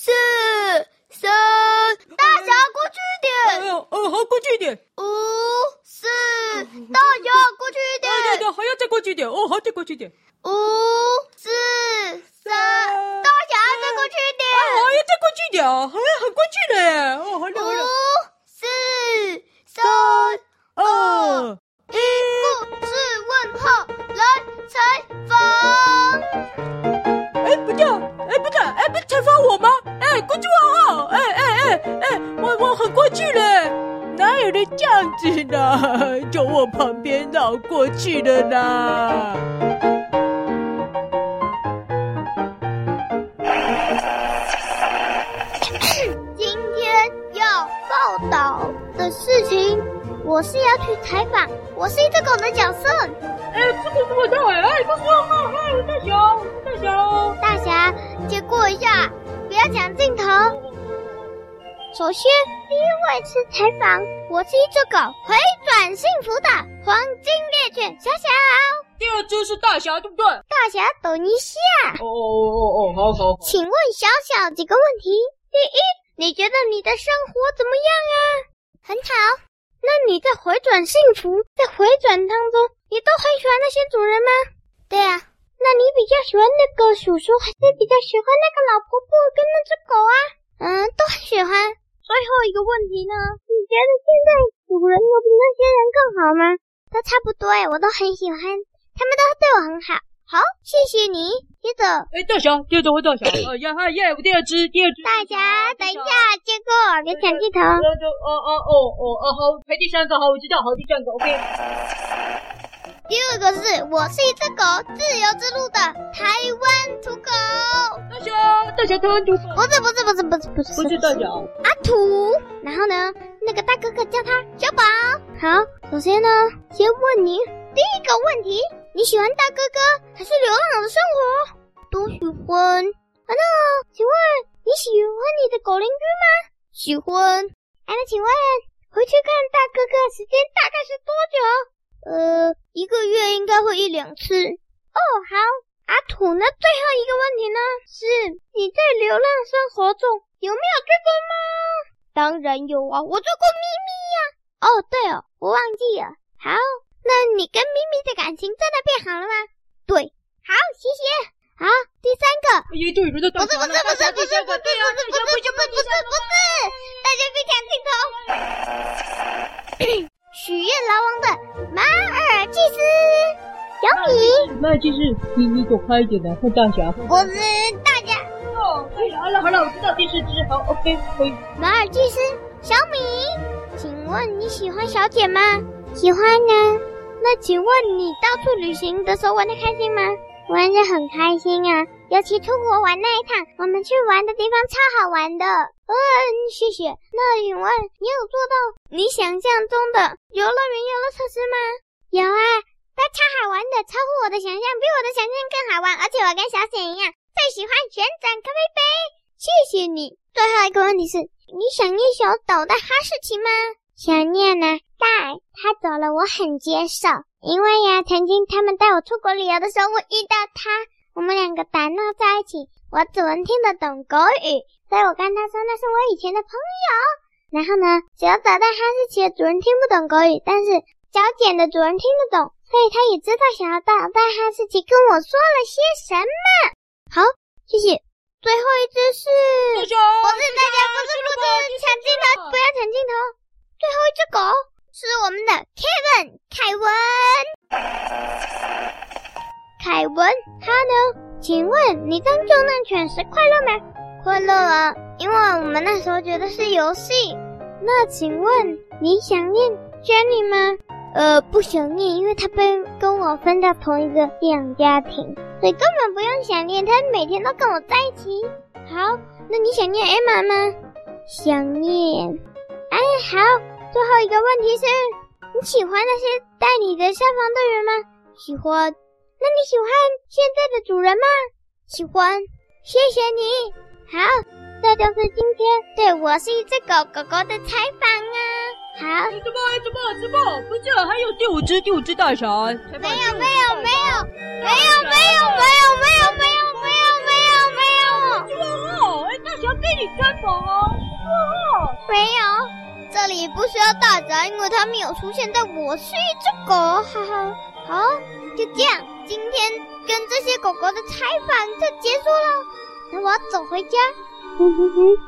四三，大侠过去一点。哎呦，哦，好，过去一点。五四，大侠过去一点。对对对，还要再过去一点。哦，好，再过去一点。五四三，大侠再过去一点。哎，好，要再过去一点啊，好像很过去了耶。哦，好了好了。五四三二一，故事问号来采访。哎，不对，哎，不对，哎，不是采访我吗？我旁边绕过去的呢？今天要报道的事情，我是要去采访，我是一只狗的角色。哎，这个是我的哎，故事问号，哎，我大侠，大侠，大侠，借过一下，不要抢镜头。首先，第一位是采访，我是一只狗，回转幸福的黄金猎犬小小。第二只是大侠，对不对？大侠，等一下。哦哦哦哦，好好。请问小小几个问题？第一，你觉得你的生活怎么样啊？很好。那你在回转幸福，在回转当中，你都很喜欢那些主人吗？对啊。那你比较喜欢那个叔叔，还是比较喜欢那个老婆婆跟那只狗啊？嗯，都很喜欢。最后一个问题呢？你觉得现在主人有比那些人更好吗？都差不多哎，我都很喜欢，他们都对我很好。好，谢谢你。接着，哎，大侠，接着回大侠。哎呀，嗨耶，我第二只，第二只。大侠，等一下，接过，别抢镜头。哦哦哦哦哦，好，排第三个，好，我知道，好，第三个，OK。第二个是我是一只狗，自由之路的台湾土狗。大侠，大侠，台湾土狗。不是，不是，不是，不是，不是，不是大侠。阿土。然后呢，那个大哥哥叫他小宝。好，首先呢，先问你第一个问题。你喜欢大哥哥还是流浪狗的生活？都喜欢。啊，那请问你喜欢你的狗邻居吗？喜欢。哎，那请问回去看大哥哥时间大概是多久？呃，一个月应该会一两次。哦，好。阿土，那最后一个问题呢？是你在流浪生活中有没有追过猫？当然有啊，我追过咪咪呀。哦，对哦，我忘记了。好。那你跟咪咪的感情真的变好了吗？对，好，谢谢。好，第三个。不是不是不是不是不是不是不是不是不是不是不是不是，大家别抢镜头。米。马尔济斯，你你走开一点的，看大侠。我是大侠。哦，可好了好了，我知道第四只，好，OK，可以。马尔济斯，小米，请问你喜欢小姐吗？喜欢呢。那请问你到处旅行的时候玩的开心吗？玩的很开心啊，尤其出国玩那一趟，我们去玩的地方超好玩的。嗯，谢谢。那请问你有做到你想象中的游乐园游乐设施吗？有啊，它超好玩的，超乎我的想象，比我的想象更好玩。而且我跟小雪一样，最喜欢旋转咖啡杯。谢谢你。最后一个问题是，你想念小岛的哈士奇吗？想念呢。但他走了，我很接受，因为呀，曾经他们带我出国旅游的时候，我遇到他，我们两个打闹在一起。我只能听得懂狗语，所以我跟他说那是我以前的朋友。然后呢，小找到哈士奇的主人听不懂狗语，但是小简的主人听得懂，所以他也知道小找到哈士奇跟我说了些什么。好，谢谢。最后一只是，不是大家，不是不是抢镜头，不要抢镜头。最后一只狗。是我们的 Kevin 凯文，凯文，哈喽，请问你当救难犬时快乐吗？快乐啊，因为我们那时候觉得是游戏。那请问你想念 Jenny 吗？呃，不想念，因为他被跟我分到同一个寄养家庭，所以根本不用想念，他每天都跟我在一起。好，那你想念 Emma 吗？想念。哎，好。最后一个问题是，你喜欢那些带你的消防队员吗？喜欢。那你喜欢现在的主人吗？喜欢。谢谢你。好，这就是今天对我是一只狗狗狗的采访啊。好。怎么？怎么？怎么？不是，还有第五只，第五只大侠。没有，没有，没有，没有，没有，没有，没有，没有，没有，没有，没有。哦，哎，大侠被。访啊？没有，这里不需要大侠，因为他没有出现在我是一只狗，哈哈。好，就这样，今天跟这些狗狗的采访就结束了。那我要走回家。哼哼哼。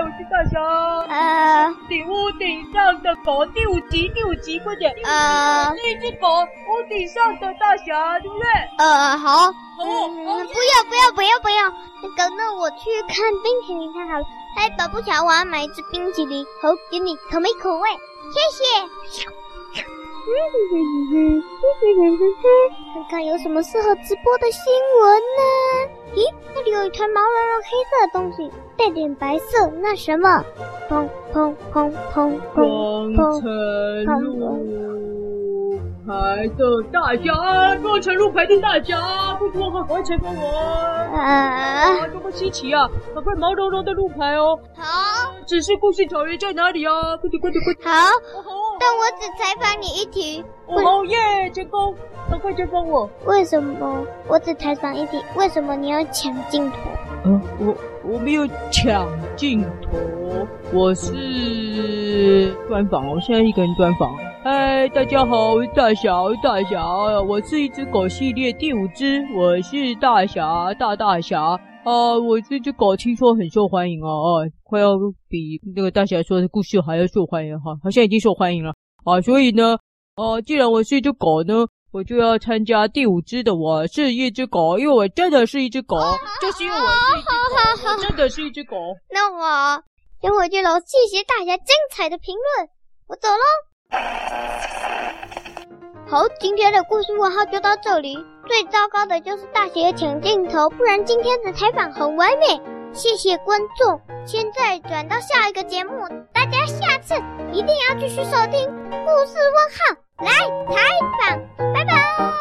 我是大侠。呃，顶屋顶上的狗，第五集，第五集，快点。呃，是一只狗，屋顶上的大侠，对不对？呃，好。好。不要，不要，不要，不要。那个，那我去看冰淇淋看好了。哎，宝布乔，我要买一支冰淇淋，好，给你口没口味。谢谢。看看有什么适合直播的新闻呢？咦，那里有一团毛茸茸黑色的东西，带点白色，那什么？砰砰砰砰砰砰砰。牌的大侠，光城路牌的大侠，不错，快快采访我！啊，多么稀奇啊！赶快毛茸茸的路牌哦！好，只是故事草原在哪里啊？快点，快点，快点！好，但我只采访你一题。哦耶，成功！赶快采访我。为什么我只采访一题？为什么你要抢镜头？嗯，我我没有抢镜头，我是专访，我现在一个人专访。嗨，大家好，我是大侠，大侠，我是一只狗系列第五只，我是大侠，大大侠啊、我这只狗听说很受欢迎哦，啊，快要比那个大侠说的故事还要受欢迎哈，好像已经受欢迎了啊！所以呢，啊，既然我是一只狗呢，我就要参加第五只的我是一只狗，因为我真的是一只狗，就是因为我是一只狗，我真的是一只狗。那我先回去喽，谢谢大家精彩的评论，我走喽。好，今天的故事问号就到这里。最糟糕的就是大侠抢镜头，不然今天的采访很完美。谢谢观众。现在转到下一个节目，大家下次一定要继续收听故事问号来采访拜拜。